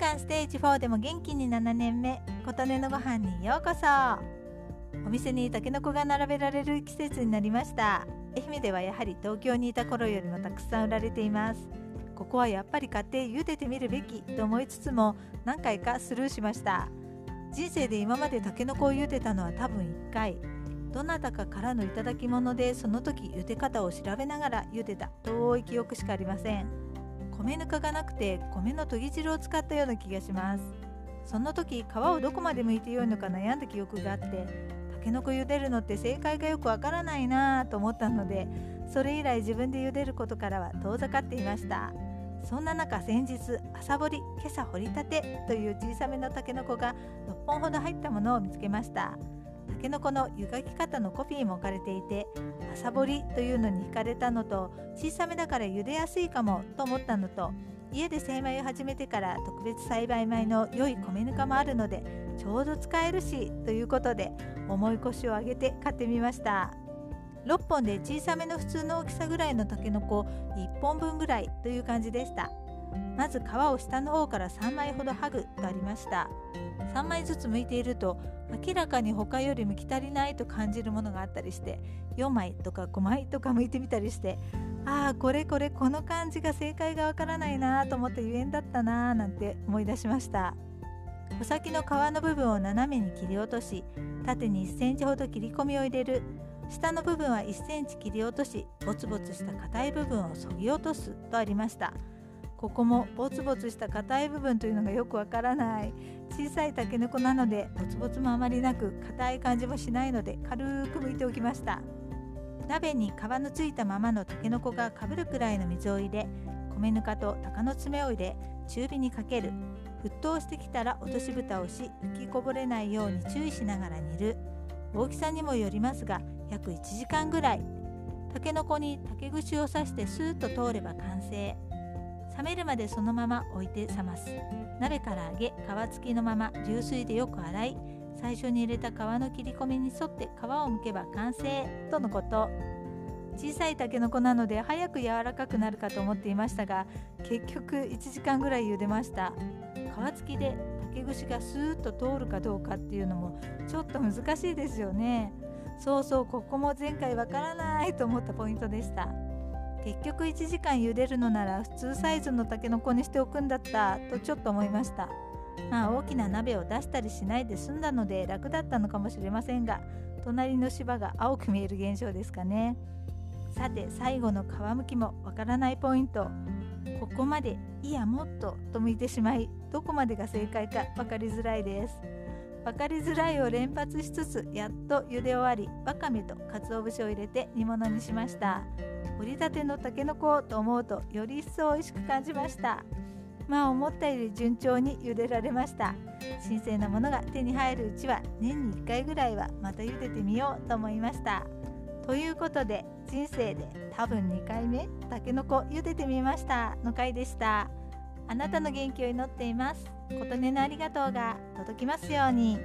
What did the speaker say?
がステージ4でも元気に7年目琴音のご飯にようこそ。お店にたけのこが並べられる季節になりました。愛媛ではやはり東京にいた頃よりもたくさん売られています。ここはやっぱり買って茹でてみるべきと思いつつも何回かスルーしました。人生で今までたけのこを茹でたのは多分1回。どなたかからの頂き物でその時茹で方を調べながら茹でた遠い記憶しかありません。米ぬかがなくて米の研ぎ汁を使ったような気がします。その時皮をどこまで剥いてよいのか悩んだ記憶があってたけのこ茹でるのって正解がよくわからないなぁと思ったのでそれ以来自分で茹でることからは遠ざかっていました。そんな中先日朝掘り今朝掘りたてという小さめのたけのこが6本ほど入ったものを見つけました。たけのこの湯がき方のコピーも置かれていて朝掘りというのに惹かれたのと小さめだから茹でやすいかもと思ったのと家で精米を始めてから特別栽培米の良い米ぬかもあるのでちょうど使えるしということで重い腰を上げて買ってみました。6本で小さめの普通の大きさぐらいのたけのこ1本分ぐらいという感じでした。まず皮を下の方から3枚ほど剥ぐとありました。3枚ずつ剥いていると明らかに他より剥き足りないと感じるものがあったりして4枚とか5枚とか剥いてみたりしてああこれこれこの感じが正解がわからないなと思ってゆえんだったなーなんて思い出しました。穂先の皮の部分を斜めに切り落とし縦に1センチほど切り込みを入れる。下の部分は1センチ切り落としボツボツした硬い部分をそぎ落とすとありました。ここもボツボツした硬い部分というのがよくわからない。小さいタケノコなのでボツボツもあまりなく硬い感じもしないので軽く剥いておきました。鍋に皮のついたままのタケノコがかぶるくらいの水を入れ米ぬかと鷹の爪を入れ中火にかける。沸騰してきたら落とし蓋をし吹きこぼれないように注意しながら煮る。大きさにもよりますが約1時間ぐらい。たけのこに竹串を刺してスーッと通れば完成。冷めるまでそのまま置いて冷ます。鍋から揚げ皮付きのまま流水でよく洗い最初に入れた皮の切り込みに沿って皮をむけば完成とのこと。小さいたけのこなので早く柔らかくなるかと思っていましたが結局1時間ぐらい茹でました。皮付きで竹串がスーッと通るかどうかっていうのもちょっと難しいですよね。そうそうここも前回わからないと思ったポイントでした。結局1時間茹でるのなら普通サイズのたけのこにしておくんだったとちょっと思いました。まあ大きな鍋を出したりしないで済んだので楽だったのかもしれませんが隣の芝が青く見える現象ですかね。さて最後の皮むきもわからないポイント。ここまでいやもっとと向いてしまいどこまでが正解か分かりづらいです。分かりづらいを連発しつつやっと茹で終わりわかめと鰹節を入れて煮物にしました。掘りたてのたけのこと思うとより一層美味しく感じました。まあ思ったより順調に茹でられました。新鮮なものが手に入るうちは年に1回ぐらいはまた茹でてみようと思いました。ということで人生で多分2回目たけのこ茹でてみましたの回でした。あなたの元気を祈っています。琴音のありがとうが届きますように。